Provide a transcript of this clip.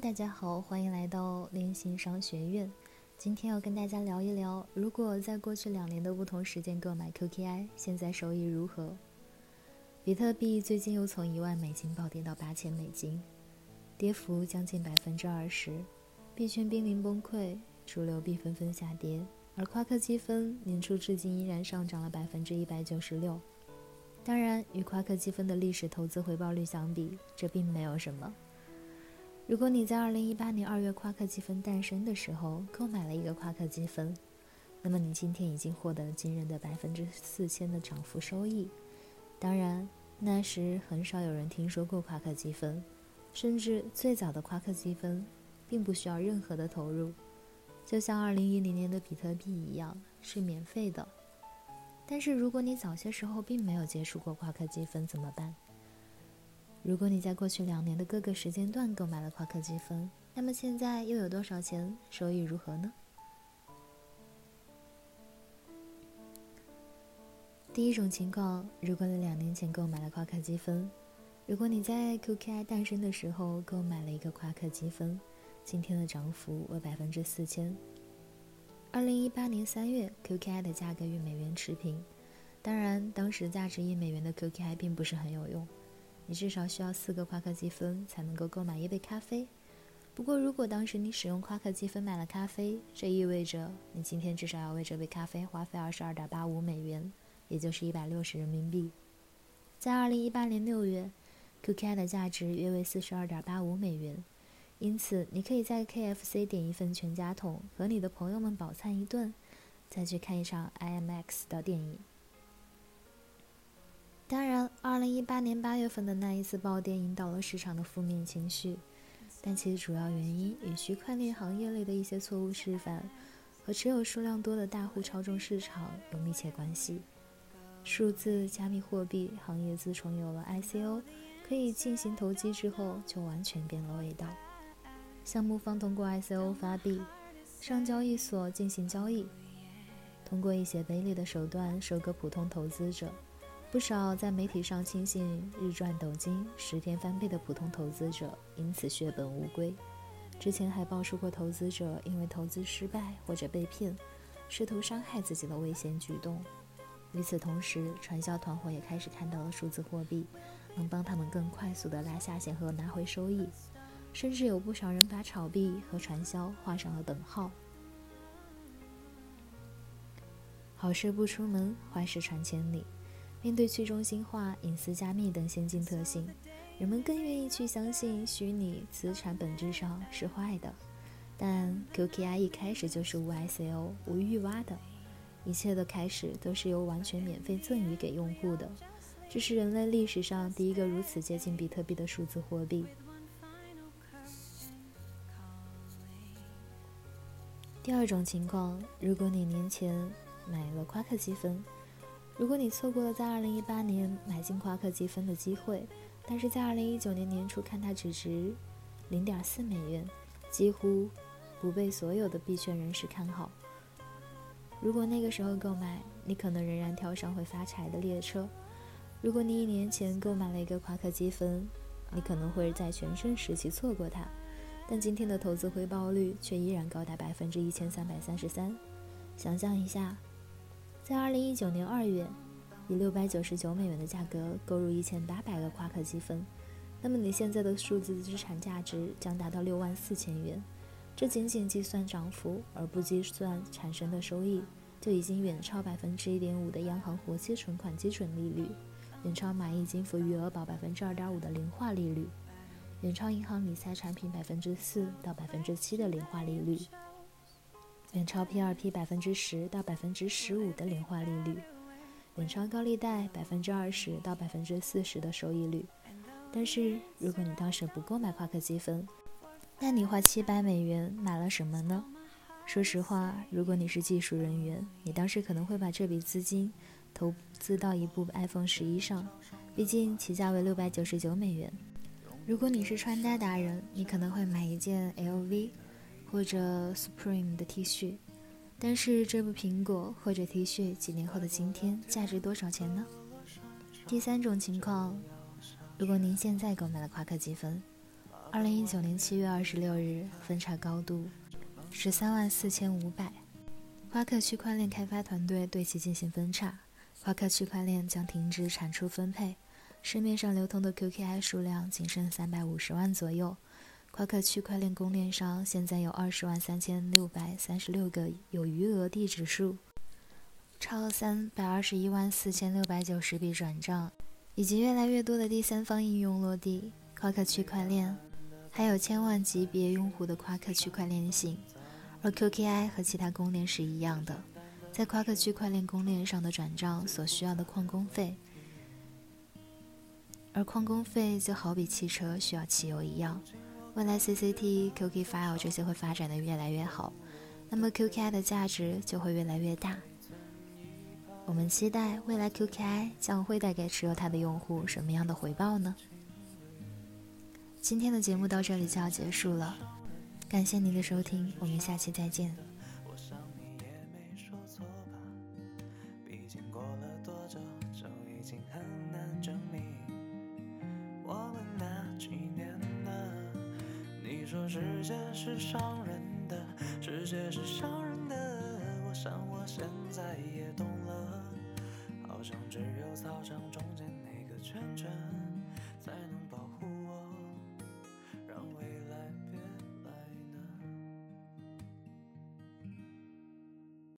大家好，欢迎来到联行商学院。今天要跟大家聊一聊，如果在过去两年的不同时间购买 QKI，现在收益如何？比特币最近又从一万美金暴跌到八千美金，跌幅将近百分之二十，币圈濒临崩溃，主流币纷纷下跌，而夸克积分年初至今依然上涨了百分之一百九十六。当然，与夸克积分的历史投资回报率相比，这并没有什么。如果你在二零一八年二月夸克积分诞生的时候购买了一个夸克积分，那么你今天已经获得了惊人的百分之四千的涨幅收益。当然，那时很少有人听说过夸克积分，甚至最早的夸克积分并不需要任何的投入，就像二零一零年的比特币一样是免费的。但是如果你早些时候并没有接触过夸克积分怎么办？如果你在过去两年的各个时间段购买了夸克积分，那么现在又有多少钱？收益如何呢？第一种情况，如果你两年前购买了夸克积分，如果你在 QKI 诞生的时候购买了一个夸克积分，今天的涨幅为百分之四千。二零一八年三月，QKI 的价格与美元持平，当然，当时价值一美元的 QKI 并不是很有用。你至少需要四个夸克积分才能够购买一杯咖啡。不过，如果当时你使用夸克积分买了咖啡，这意味着你今天至少要为这杯咖啡花费二十二点八五美元，也就是一百六十人民币。在二零一八年六月，QKI 的价值约为四十二点八五美元，因此你可以在 KFC 点一份全家桶，和你的朋友们饱餐一顿，再去看一场 IMAX 的电影。当然，二零一八年八月份的那一次暴跌引导了市场的负面情绪，但其主要原因与区块链行业内的一些错误示范和持有数量多的大户操纵市场有密切关系。数字加密货币行业自从有了 ICO 可以进行投机之后，就完全变了味道。项目方通过 ICO 发币，上交易所进行交易，通过一些卑劣的手段收割普通投资者。不少在媒体上轻信日赚斗金、十天翻倍的普通投资者，因此血本无归。之前还爆出过投资者因为投资失败或者被骗，试图伤害自己的危险举动。与此同时，传销团伙也开始看到了数字货币能帮他们更快速地拉下线和拿回收益，甚至有不少人把炒币和传销画上了等号。好事不出门，坏事传千里。面对去中心化、隐私加密等先进特性，人们更愿意去相信虚拟资产本质上是坏的。但 QKI 一开始就是无 ICO、无预挖的，一切的开始都是由完全免费赠予给用户的。这是人类历史上第一个如此接近比特币的数字货币。第二种情况，如果你年前买了夸克积分。如果你错过了在2018年买进夸克积分的机会，但是在2019年年初看它只值0.4美元，几乎不被所有的币圈人士看好。如果那个时候购买，你可能仍然跳上会发财的列车。如果你一年前购买了一个夸克积分，你可能会在全盛时期错过它，但今天的投资回报率却依然高达百分之一千三百三十三。想象一下。在二零一九年二月，以六百九十九美元的价格购入一千八百个夸克积分，那么你现在的数字资产价值将达到六万四千元。这仅仅计算涨幅而不计算产生的收益，就已经远超百分之一点五的央行活期存款基准利率，远超蚂蚁金服余额宝百分之二点五的零化利率，远超银行理财产品百分之四到百分之七的零化利率。远超 P2P 百分之十到百分之十五的年化利率，远超高利贷百分之二十到百分之四十的收益率。但是，如果你当时不购买夸克积分，那你花七百美元买了什么呢？说实话，如果你是技术人员，你当时可能会把这笔资金投资到一部 iPhone 十一上，毕竟其价为六百九十九美元。如果你是穿搭达人，你可能会买一件 LV。或者 Supreme 的 T 恤，但是这部苹果或者 T 恤几年后的今天价值多少钱呢？第三种情况，如果您现在购买了夸克积分，二零一九年七月二十六日，分叉高度十三万四千五百。夸克区块链开发团队对其进行分叉，夸克区块链将停止产出分配。市面上流通的 QKI 数量仅剩三百五十万左右。夸克区块链公链上现在有二十万三千六百三十六个有余额地址数，超三百二十一万四千六百九十笔转账，以及越来越多的第三方应用落地。夸克区块链还有千万级别用户的夸克区块链性，而 QKI 和其他公链是一样的，在夸克区块链公链上的转账所需要的矿工费。而矿工费就好比汽车需要汽油一样，未来 CCT、QK File 这些会发展的越来越好，那么 QKI 的价值就会越来越大。我们期待未来 QKI 将会带给持有它的用户什么样的回报呢？今天的节目到这里就要结束了，感谢您的收听，我们下期再见。世界是伤人的世界是伤人的。我想我现在也懂了好像只有操场中间那个圈圈才能保护我让未